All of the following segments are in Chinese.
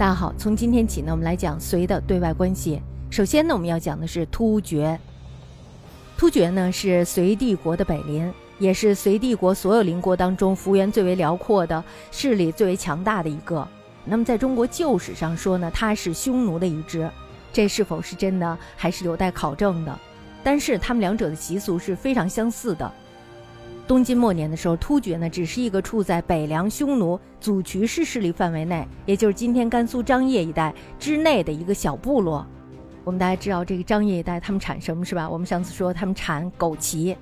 大家好，从今天起呢，我们来讲隋的对外关系。首先呢，我们要讲的是突厥。突厥呢是隋帝国的北邻，也是隋帝国所有邻国当中幅员最为辽阔的、势力最为强大的一个。那么在中国旧史上说呢，它是匈奴的一支，这是否是真的，还是有待考证的。但是他们两者的习俗是非常相似的。东晋末年的时候，突厥呢只是一个处在北凉匈奴祖渠氏势力范围内，也就是今天甘肃张掖一带之内的一个小部落。我们大家知道这个张掖一带他们产什么是吧？我们上次说他们产枸杞。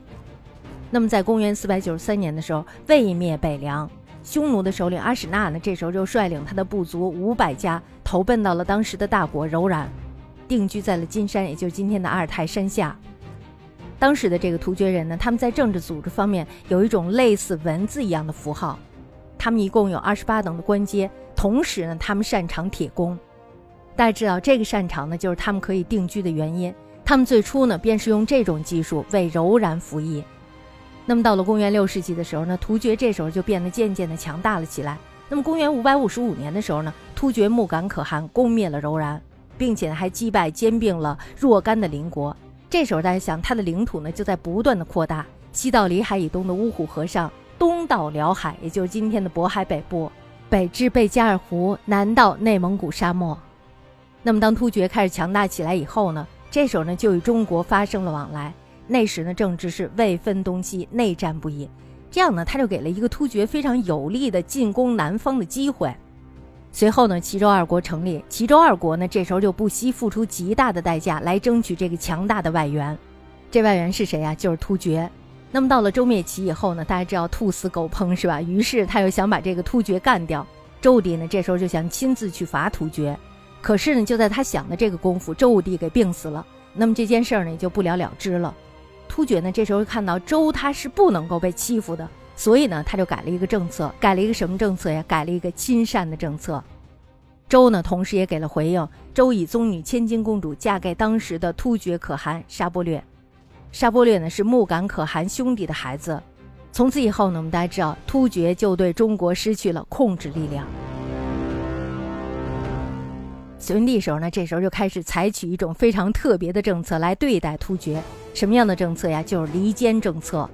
那么在公元四百九十三年的时候，未灭北凉，匈奴的首领阿史那呢，这时候就率领他的部族五百家投奔到了当时的大国柔然，定居在了金山，也就是今天的阿尔泰山下。当时的这个突厥人呢，他们在政治组织方面有一种类似文字一样的符号。他们一共有二十八等的官阶，同时呢，他们擅长铁工。大家知道这个擅长呢，就是他们可以定居的原因。他们最初呢，便是用这种技术为柔然服役。那么到了公元六世纪的时候呢，突厥这时候就变得渐渐的强大了起来。那么公元五百五十五年的时候呢，突厥木杆可汗攻灭了柔然，并且还击败兼并了若干的邻国。这时候大家想，它的领土呢就在不断的扩大，西到里海以东的乌虎河上，东到辽海，也就是今天的渤海北部，北至贝加尔湖，南到内蒙古沙漠。那么当突厥开始强大起来以后呢，这时候呢就与中国发生了往来。那时呢政治是未分东西，内战不已，这样呢他就给了一个突厥非常有利的进攻南方的机会。随后呢，齐州二国成立。齐州二国呢，这时候就不惜付出极大的代价来争取这个强大的外援。这外援是谁呀？就是突厥。那么到了周灭齐以后呢，大家知道兔死狗烹是吧？于是他又想把这个突厥干掉。周武帝呢，这时候就想亲自去伐突厥。可是呢，就在他想的这个功夫，周武帝给病死了。那么这件事儿呢，也就不了了之了。突厥呢，这时候看到周他是不能够被欺负的。所以呢，他就改了一个政策，改了一个什么政策呀？改了一个亲善的政策。周呢，同时也给了回应。周以宗女千金公主嫁给当时的突厥可汗沙钵略。沙钵略呢是木杆可汗兄弟的孩子。从此以后呢，我们大家知道，突厥就对中国失去了控制力量。隋文帝时候呢，这时候就开始采取一种非常特别的政策来对待突厥。什么样的政策呀？就是离间政策。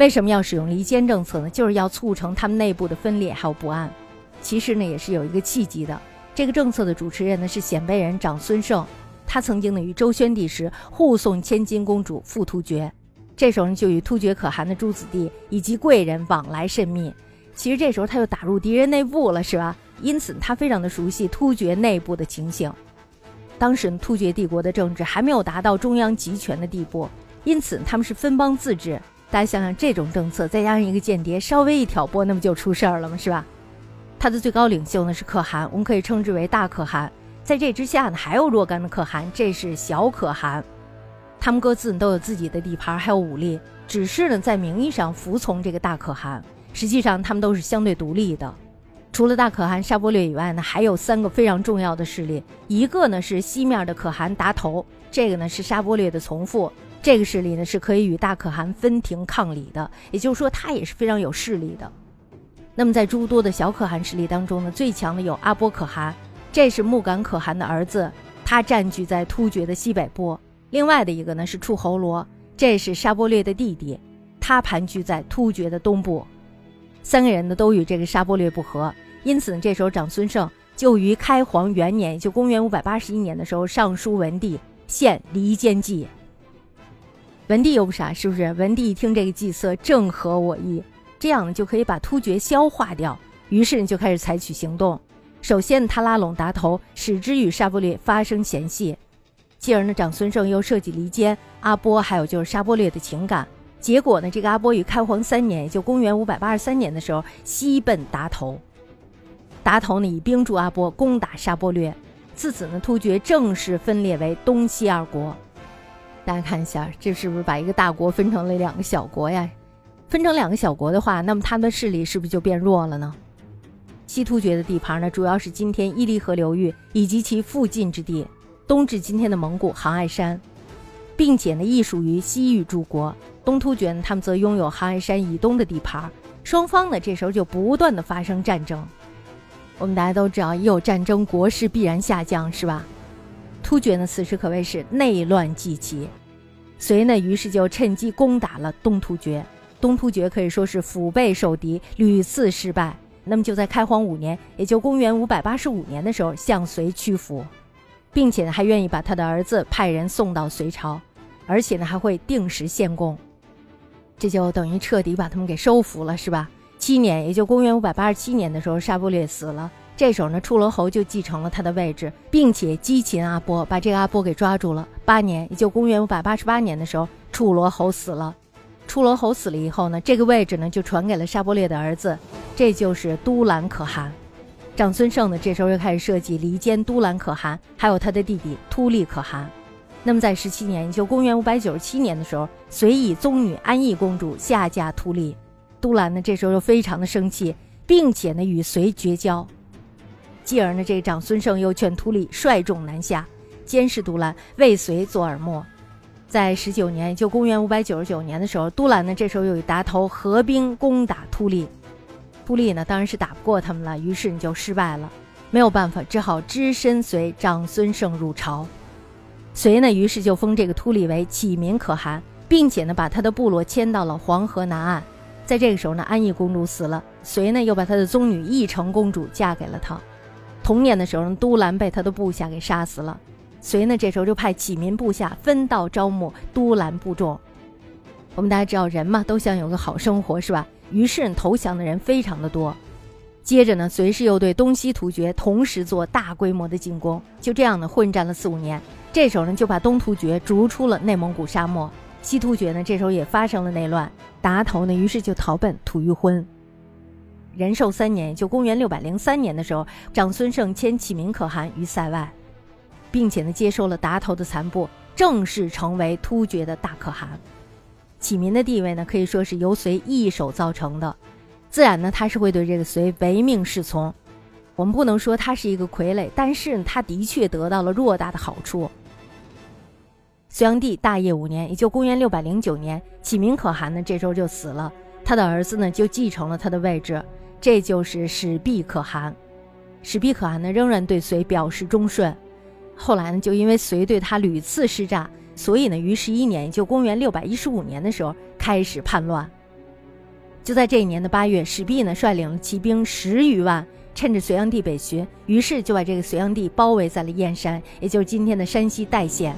为什么要使用离间政策呢？就是要促成他们内部的分裂还有不安。其实呢，也是有一个契机的。这个政策的主持人呢是鲜卑人长孙晟，他曾经呢与周宣帝时护送千金公主赴突厥，这时候呢就与突厥可汗的诸子弟以及贵人往来甚密。其实这时候他又打入敌人内部了，是吧？因此他非常的熟悉突厥内部的情形。当时突厥帝国的政治还没有达到中央集权的地步，因此他们是分邦自治。大家想想，这种政策再加上一个间谍，稍微一挑拨，那不就出事儿了吗？是吧？他的最高领袖呢是可汗，我们可以称之为大可汗。在这之下呢，还有若干的可汗，这是小可汗。他们各自都有自己的地盘，还有武力，只是呢在名义上服从这个大可汗，实际上他们都是相对独立的。除了大可汗沙钵略以外呢，还有三个非常重要的势力，一个呢是西面的可汗达头，这个呢是沙钵略的从父。这个势力呢是可以与大可汗分庭抗礼的，也就是说他也是非常有势力的。那么在诸多的小可汗势力当中呢，最强的有阿波可汗，这是木杆可汗的儿子，他占据在突厥的西北部。另外的一个呢是处侯罗，这是沙钵略的弟弟，他盘踞在突厥的东部。三个人呢都与这个沙钵略不和，因此呢这时候长孙晟就于开皇元年，就公元五百八十一年的时候上书文帝，献离间计。文帝又不傻，是不是？文帝一听这个计策正合我意，这样呢就可以把突厥消化掉。于是就开始采取行动。首先他拉拢达头，使之与沙钵略发生嫌隙；继而呢长孙晟又设计离间阿波，还有就是沙钵略的情感。结果呢这个阿波于开皇三年，也就公元五百八十三年的时候，西奔达头。达头呢以兵助阿波攻打沙钵略，自此呢突厥正式分裂为东西二国。大家看一下，这是不是把一个大国分成了两个小国呀？分成两个小国的话，那么他们的势力是不是就变弱了呢？西突厥的地盘呢，主要是今天伊犁河流域以及其附近之地，东至今天的蒙古杭爱山，并且呢，亦属于西域诸国。东突厥呢，他们则拥有杭爱山以东的地盘，双方呢，这时候就不断的发生战争。我们大家都知道，一有战争，国势必然下降，是吧？突厥呢，此时可谓是内乱既起，隋呢，于是就趁机攻打了东突厥。东突厥可以说是腹背受敌，屡次失败。那么就在开皇五年，也就公元五百八十五年的时候，向隋屈服，并且呢，还愿意把他的儿子派人送到隋朝，而且呢，还会定时献贡。这就等于彻底把他们给收服了，是吧？七年，也就公元五百八十七年的时候，沙钵略死了。这时候呢，处罗侯就继承了他的位置，并且激擒阿波，把这个阿波给抓住了。八年，也就公元五百八十八年的时候，处罗侯死了。处罗侯死了以后呢，这个位置呢就传给了沙钵略的儿子，这就是都兰可汗。长孙晟呢，这时候又开始设计离间都兰可汗，还有他的弟弟突利可汗。那么在十七年，也就公元五百九十七年的时候，隋以宗女安义公主下嫁突利。都兰呢，这时候又非常的生气，并且呢与隋绝交。继而呢，这个长孙晟又劝突利率众南下，监视都兰，为隋做耳目。在十九年，就公元五百九十九年的时候，都兰呢这时候又与达头合兵攻打突利。突利呢当然是打不过他们了，于是你就失败了，没有办法，只好只身随长孙晟入朝。隋呢，于是就封这个突利为启民可汗，并且呢把他的部落迁到了黄河南岸。在这个时候呢，安义公主死了，隋呢又把他的宗女义成公主嫁给了他。同年的时候，都兰被他的部下给杀死了，隋呢这时候就派启民部下分道招募都兰部众。我们大家知道人嘛，都想有个好生活，是吧？于是投降的人非常的多。接着呢，隋氏又对东西突厥同时做大规模的进攻，就这样呢混战了四五年。这时候呢就把东突厥逐出了内蒙古沙漠。西突厥呢，这时候也发生了内乱，达头呢，于是就逃奔吐谷浑。仁寿三年，就公元六百零三年的时候，长孙晟迁启民可汗于塞外，并且呢，接收了达头的残部，正式成为突厥的大可汗。启民的地位呢，可以说是由隋一手造成的，自然呢，他是会对这个隋唯命是从。我们不能说他是一个傀儡，但是他的确得到了偌大的好处。隋炀帝大业五年，也就公元六百零九年，启民可汗呢这时候就死了，他的儿子呢就继承了他的位置，这就是始毕可汗。始毕可汗呢仍然对隋表示忠顺，后来呢就因为隋对他屡次施诈，所以呢于十一年，也就公元六百一十五年的时候开始叛乱。就在这一年的八月，始毕呢率领了骑兵十余万，趁着隋炀帝北巡，于是就把这个隋炀帝包围在了燕山，也就是今天的山西代县。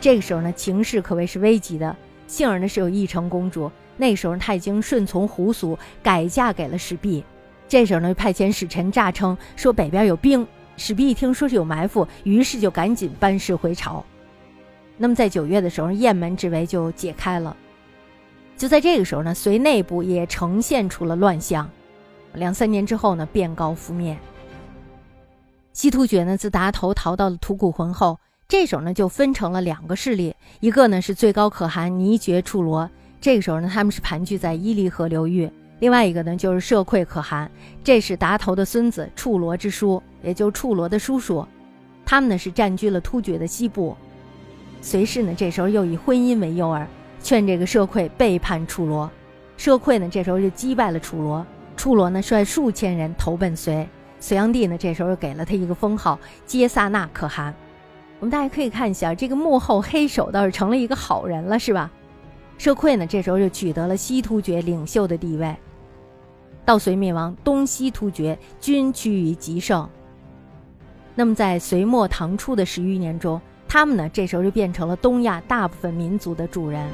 这个时候呢，情势可谓是危急的。幸而呢是有义成公主，那时候他已经顺从胡俗，改嫁给了史弼。这时候呢，派遣使臣诈称说北边有兵。史弼一听说是有埋伏，于是就赶紧班师回朝。那么在九月的时候，雁门之围就解开了。就在这个时候呢，隋内部也呈现出了乱象。两三年之后呢，变高覆灭。西突厥呢，自达头逃到了吐谷浑后。这时候呢，就分成了两个势力，一个呢是最高可汗尼觉处罗，这个时候呢，他们是盘踞在伊犁河流域；另外一个呢就是社会可汗，这是达头的孙子处罗之叔，也就处罗的叔叔，他们呢是占据了突厥的西部。隋氏呢这时候又以婚姻为诱饵，劝这个社会背叛处罗，社会呢这时候就击败了处罗，处罗呢率数千人投奔隋，隋炀帝呢这时候又给了他一个封号接萨那可汗。我们大家可以看一下，这个幕后黑手倒是成了一个好人了，是吧？社会呢，这时候就取得了西突厥领袖的地位。到隋灭亡，东西突厥均趋于极盛。那么在隋末唐初的十余年中，他们呢，这时候就变成了东亚大部分民族的主人。